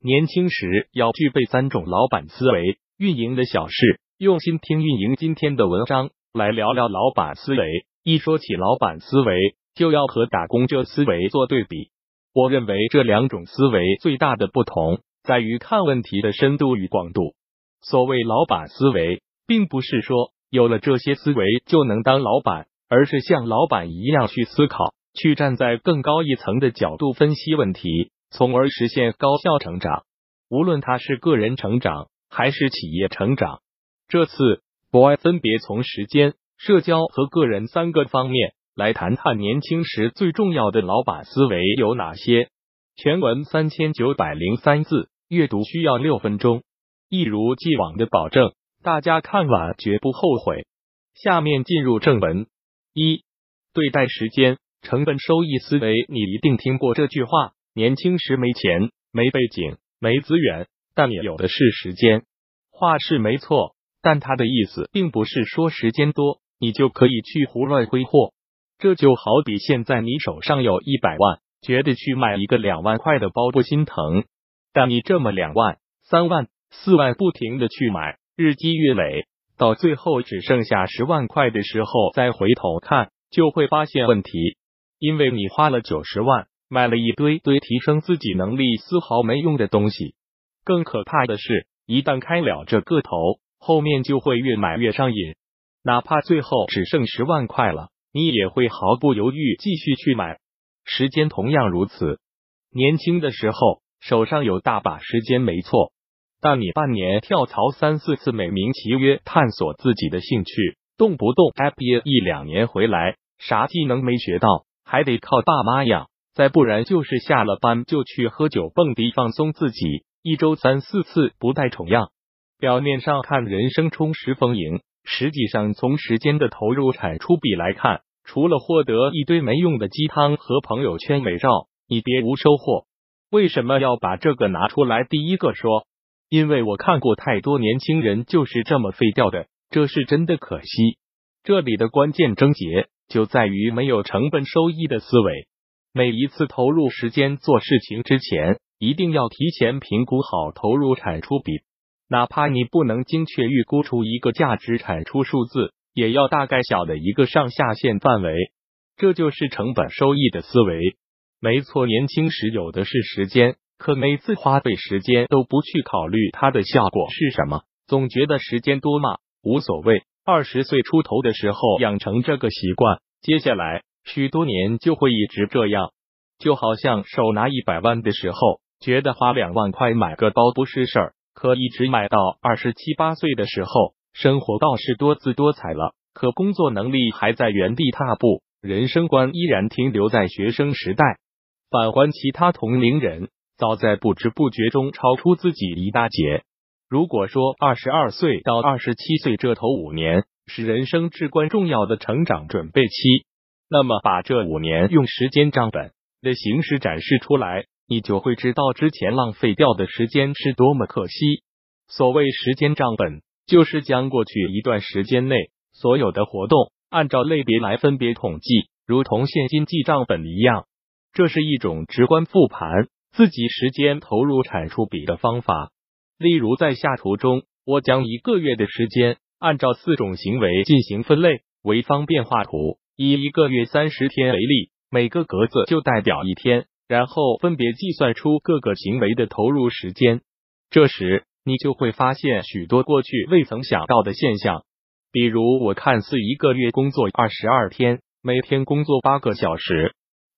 年轻时要具备三种老板思维：运营的小事，用心听运营今天的文章，来聊聊老板思维。一说起老板思维，就要和打工者思维做对比。我认为这两种思维最大的不同在于看问题的深度与广度。所谓老板思维，并不是说有了这些思维就能当老板，而是像老板一样去思考，去站在更高一层的角度分析问题，从而实现高效成长。无论他是个人成长还是企业成长，这次 boy 分别从时间。社交和个人三个方面来谈谈年轻时最重要的老板思维有哪些？全文三千九百零三字，阅读需要六分钟。一如既往的保证，大家看完绝不后悔。下面进入正文。一、对待时间成本收益思维，你一定听过这句话：年轻时没钱、没背景、没资源，但也有的是时间。话是没错，但他的意思并不是说时间多。你就可以去胡乱挥霍，这就好比现在你手上有一百万，觉得去买一个两万块的包不心疼，但你这么两万、三万、四万不停的去买，日积月累，到最后只剩下十万块的时候，再回头看，就会发现问题，因为你花了九十万买了一堆堆提升自己能力丝毫没用的东西。更可怕的是，一旦开了这个头，后面就会越买越上瘾。哪怕最后只剩十万块了，你也会毫不犹豫继续去买。时间同样如此。年轻的时候手上有大把时间，没错，但你半年跳槽三四次，美名其曰探索自己的兴趣，动不动毕业一两年回来，啥技能没学到，还得靠爸妈养，再不然就是下了班就去喝酒蹦迪放松自己，一周三四次不带重样。表面上看人生充实丰盈。实际上，从时间的投入产出比来看，除了获得一堆没用的鸡汤和朋友圈美照，你别无收获。为什么要把这个拿出来第一个说？因为我看过太多年轻人就是这么废掉的，这是真的可惜。这里的关键症结就在于没有成本收益的思维。每一次投入时间做事情之前，一定要提前评估好投入产出比。哪怕你不能精确预估出一个价值产出数字，也要大概晓得一个上下限范围。这就是成本收益的思维。没错，年轻时有的是时间，可每次花费时间都不去考虑它的效果是什么，总觉得时间多嘛，无所谓。二十岁出头的时候养成这个习惯，接下来许多年就会一直这样。就好像手拿一百万的时候，觉得花两万块买个包不是事儿。可一直买到二十七八岁的时候，生活倒是多姿多彩了，可工作能力还在原地踏步，人生观依然停留在学生时代。反观其他同龄人，早在不知不觉中超出自己一大截。如果说二十二岁到二十七岁这头五年是人生至关重要的成长准备期，那么把这五年用时间账本的形式展示出来。你就会知道之前浪费掉的时间是多么可惜。所谓时间账本，就是将过去一段时间内所有的活动按照类别来分别统计，如同现金记账本一样。这是一种直观复盘自己时间投入产出比的方法。例如，在下图中，我将一个月的时间按照四种行为进行分类，为方便画图。以一个月三十天为例，每个格子就代表一天。然后分别计算出各个行为的投入时间，这时你就会发现许多过去未曾想到的现象。比如，我看似一个月工作二十二天，每天工作八个小时，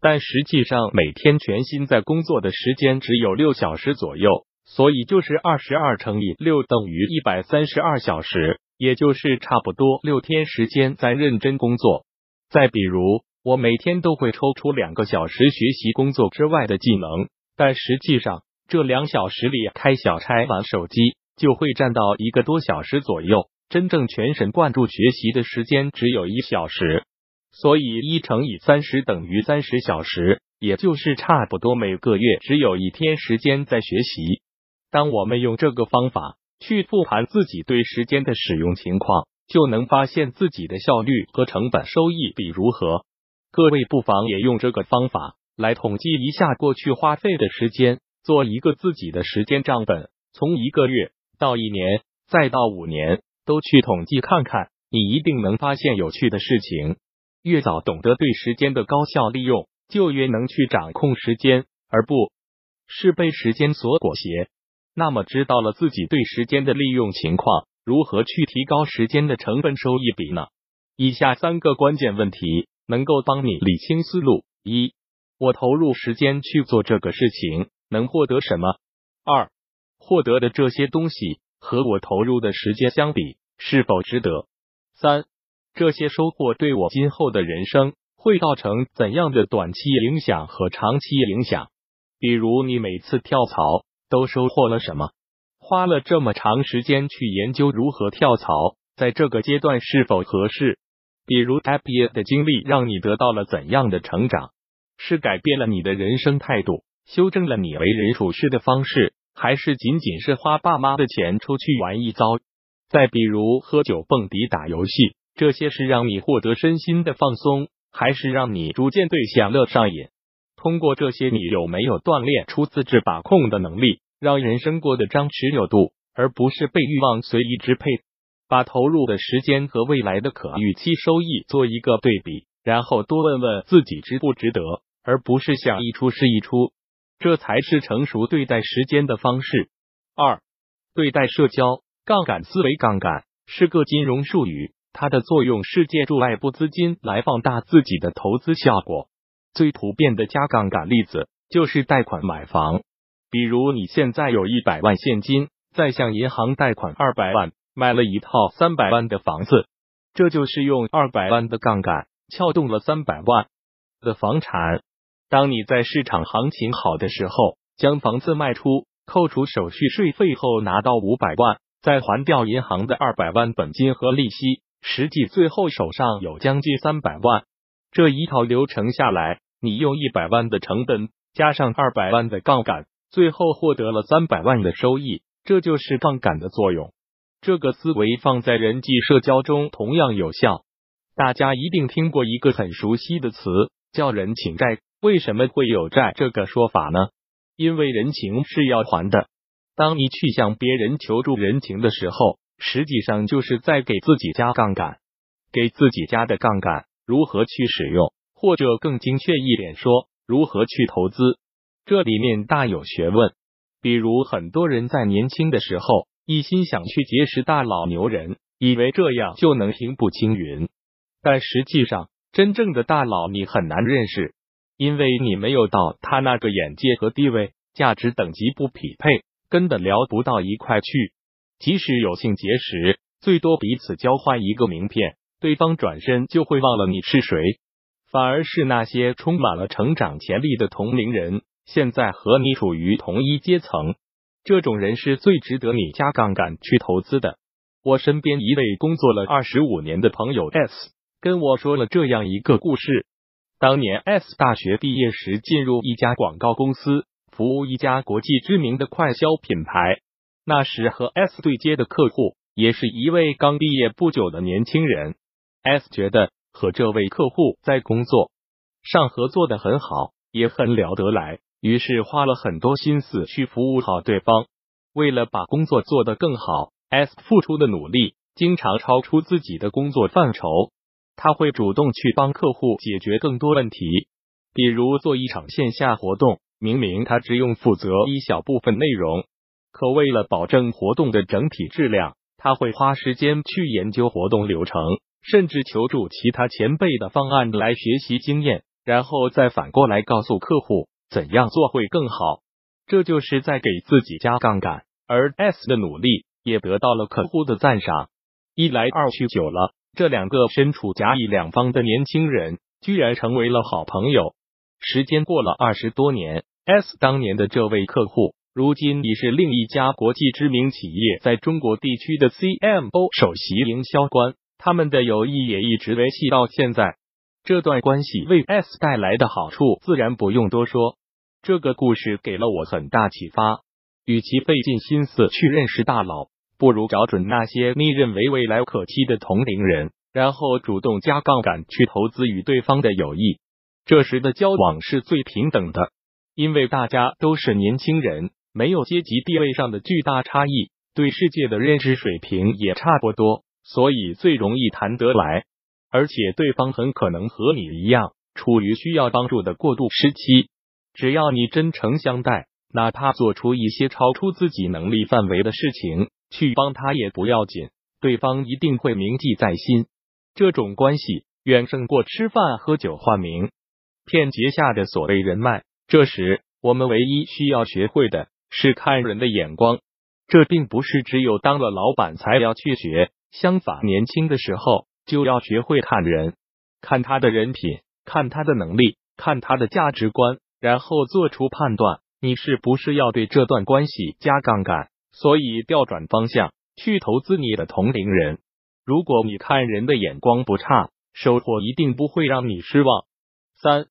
但实际上每天全心在工作的时间只有六小时左右，所以就是二十二乘以六等于一百三十二小时，也就是差不多六天时间在认真工作。再比如。我每天都会抽出两个小时学习工作之外的技能，但实际上这两小时里开小差、玩手机就会占到一个多小时左右，真正全神贯注学习的时间只有一小时。所以一乘以三十等于三十小时，也就是差不多每个月只有一天时间在学习。当我们用这个方法去复盘自己对时间的使用情况，就能发现自己的效率和成本收益比如何。各位不妨也用这个方法来统计一下过去花费的时间，做一个自己的时间账本，从一个月到一年，再到五年，都去统计看看，你一定能发现有趣的事情。越早懂得对时间的高效利用，就越能去掌控时间，而不是被时间所裹挟。那么，知道了自己对时间的利用情况，如何去提高时间的成本收益比呢？以下三个关键问题能够帮你理清思路：一，我投入时间去做这个事情。能获得什么？二，获得的这些东西和我投入的时间相比，是否值得？三，这些收获对我今后的人生会造成怎样的短期影响和长期影响？比如，你每次跳槽都收获了什么？花了这么长时间去研究如何跳槽，在这个阶段是否合适？比如，a p p 的经历让你得到了怎样的成长？是改变了你的人生态度？修正了你为人处事的方式，还是仅仅是花爸妈的钱出去玩一遭？再比如喝酒、蹦迪、打游戏，这些是让你获得身心的放松，还是让你逐渐对享乐上瘾？通过这些，你有没有锻炼出自制把控的能力，让人生过得张弛有度，而不是被欲望随意支配？把投入的时间和未来的可预期收益做一个对比，然后多问问自己值不值得，而不是想一出是一出。这才是成熟对待时间的方式。二、对待社交杠杆思维，杠杆是个金融术语，它的作用是借助外部资金来放大自己的投资效果。最普遍的加杠杆例子就是贷款买房。比如你现在有一百万现金，再向银行贷款二百万，买了一套三百万的房子，这就是用二百万的杠杆撬动了三百万的房产。当你在市场行情好的时候，将房子卖出，扣除手续税费后拿到五百万，再还掉银行的二百万本金和利息，实际最后手上有将近三百万。这一套流程下来，你用一百万的成本加上二百万的杠杆，最后获得了三百万的收益。这就是杠杆的作用。这个思维放在人际社交中同样有效。大家一定听过一个很熟悉的词，叫人情债。为什么会有债这个说法呢？因为人情是要还的。当你去向别人求助人情的时候，实际上就是在给自己加杠杆。给自己加的杠杆如何去使用，或者更精确一点说，如何去投资，这里面大有学问。比如很多人在年轻的时候一心想去结识大佬牛人，以为这样就能平步青云，但实际上真正的大佬你很难认识。因为你没有到他那个眼界和地位、价值等级不匹配，根本聊不到一块去。即使有幸结识，最多彼此交换一个名片，对方转身就会忘了你是谁。反而是那些充满了成长潜力的同龄人，现在和你处于同一阶层，这种人是最值得你加杠杆去投资的。我身边一位工作了二十五年的朋友 S 跟我说了这样一个故事。当年 S 大学毕业时，进入一家广告公司，服务一家国际知名的快消品牌。那时和 S 对接的客户也是一位刚毕业不久的年轻人。S 觉得和这位客户在工作上合作的很好，也很聊得来，于是花了很多心思去服务好对方。为了把工作做得更好，S 付出的努力经常超出自己的工作范畴。他会主动去帮客户解决更多问题，比如做一场线下活动，明明他只用负责一小部分内容，可为了保证活动的整体质量，他会花时间去研究活动流程，甚至求助其他前辈的方案来学习经验，然后再反过来告诉客户怎样做会更好。这就是在给自己加杠杆，而 S 的努力也得到了客户的赞赏。一来二去久了。这两个身处甲乙两方的年轻人，居然成为了好朋友。时间过了二十多年，S 当年的这位客户，如今已是另一家国际知名企业在中国地区的 CMO 首席营销官。他们的友谊也一直维系到现在。这段关系为 S 带来的好处，自然不用多说。这个故事给了我很大启发。与其费尽心思去认识大佬。不如找准那些你认为未来可期的同龄人，然后主动加杠杆去投资与对方的友谊。这时的交往是最平等的。因为大家都是年轻人，没有阶级地位上的巨大差异，对世界的认知水平也差不多，所以最容易谈得来。而且对方很可能和你一样，处于需要帮助的过渡时期。只要你真诚相待，哪怕做出一些超出自己能力范围的事情去帮他也不要紧，对方一定会铭记在心。这种关系远胜过吃饭喝酒换名片结下的所谓人脉。这时，我们唯一需要学会的是看人的眼光。这并不是只有当了老板才要去学，相反，年轻的时候就要学会看人，看他的人品，看他的能力，看他的价值观。然后做出判断，你是不是要对这段关系加杠杆？所以调转方向去投资你的同龄人。如果你看人的眼光不差，收获一定不会让你失望。三、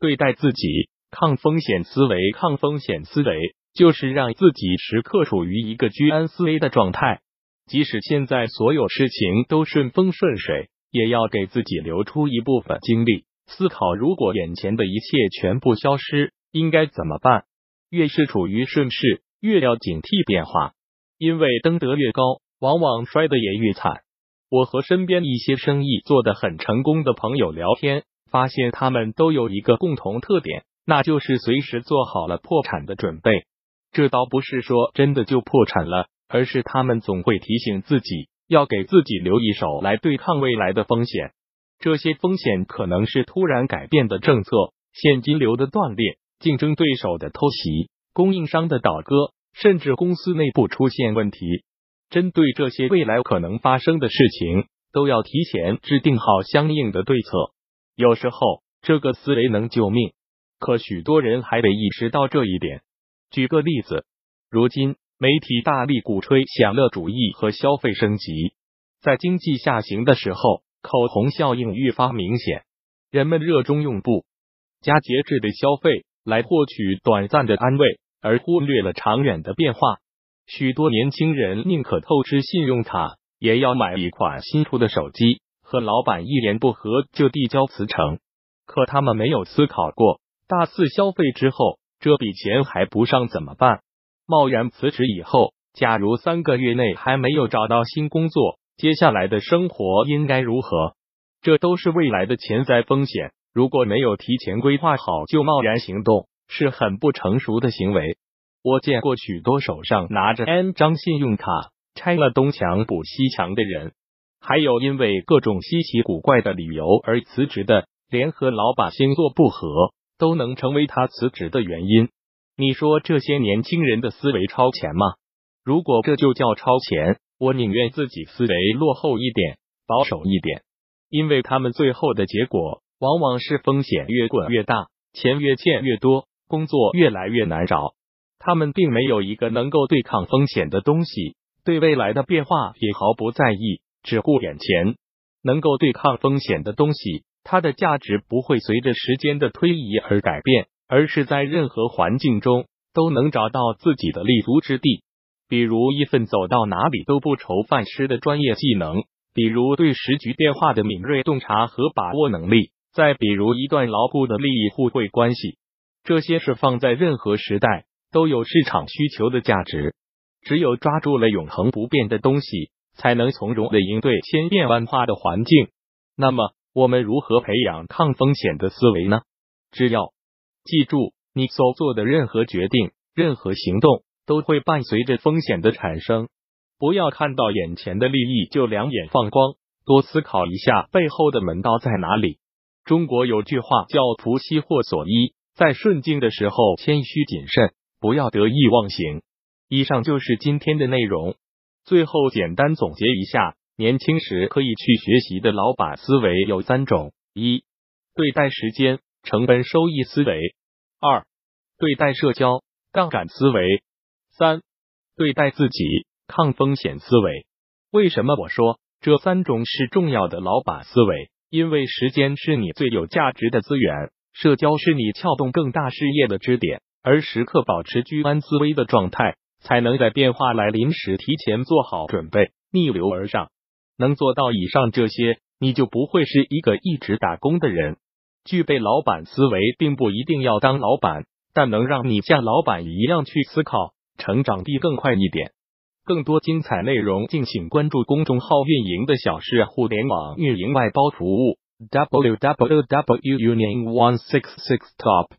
对待自己，抗风险思维。抗风险思维就是让自己时刻处于一个居安思危的状态，即使现在所有事情都顺风顺水，也要给自己留出一部分精力。思考，如果眼前的一切全部消失，应该怎么办？越是处于顺势，越要警惕变化，因为登得越高，往往摔得也越惨。我和身边一些生意做得很成功的朋友聊天，发现他们都有一个共同特点，那就是随时做好了破产的准备。这倒不是说真的就破产了，而是他们总会提醒自己，要给自己留一手来对抗未来的风险。这些风险可能是突然改变的政策、现金流的断裂、竞争对手的偷袭、供应商的倒戈，甚至公司内部出现问题。针对这些未来可能发生的事情，都要提前制定好相应的对策。有时候，这个思维能救命，可许多人还得意识到这一点。举个例子，如今媒体大力鼓吹享乐主义和消费升级，在经济下行的时候。口红效应愈发明显，人们热衷用不加节制的消费来获取短暂的安慰，而忽略了长远的变化。许多年轻人宁可透支信用卡，也要买一款新出的手机，和老板一言不合就递交辞呈。可他们没有思考过，大肆消费之后，这笔钱还不上怎么办？贸然辞职以后，假如三个月内还没有找到新工作。接下来的生活应该如何？这都是未来的潜在风险。如果没有提前规划好就贸然行动，是很不成熟的行为。我见过许多手上拿着 N 张信用卡，拆了东墙补西墙的人，还有因为各种稀奇古怪的理由而辞职的，连和老板星座不合都能成为他辞职的原因。你说这些年轻人的思维超前吗？如果这就叫超前？我宁愿自己思维落后一点，保守一点，因为他们最后的结果往往是风险越滚越大，钱越欠越多，工作越来越难找。他们并没有一个能够对抗风险的东西，对未来的变化也毫不在意，只顾眼前。能够对抗风险的东西，它的价值不会随着时间的推移而改变，而是在任何环境中都能找到自己的立足之地。比如一份走到哪里都不愁饭吃的专业技能，比如对时局变化的敏锐洞察和把握能力，再比如一段牢固的利益互惠关系，这些是放在任何时代都有市场需求的价值。只有抓住了永恒不变的东西，才能从容的应对千变万化的环境。那么，我们如何培养抗风险的思维呢？只要记住，你所做的任何决定、任何行动。都会伴随着风险的产生，不要看到眼前的利益就两眼放光，多思考一下背后的门道在哪里。中国有句话叫“福兮祸所依”，在顺境的时候谦虚谨慎，不要得意忘形。以上就是今天的内容。最后简单总结一下，年轻时可以去学习的老板思维有三种：一、对待时间成本收益思维；二、对待社交杠杆思维。三、对待自己抗风险思维。为什么我说这三种是重要的老板思维？因为时间是你最有价值的资源，社交是你撬动更大事业的支点，而时刻保持居安思危的状态，才能在变化来临时提前做好准备，逆流而上。能做到以上这些，你就不会是一个一直打工的人。具备老板思维并不一定要当老板但能让你像老板一样去思考成长地更快一点。更多精彩内容敬请关注公众号运营的小事互联网运营外包服务 www unit one six six top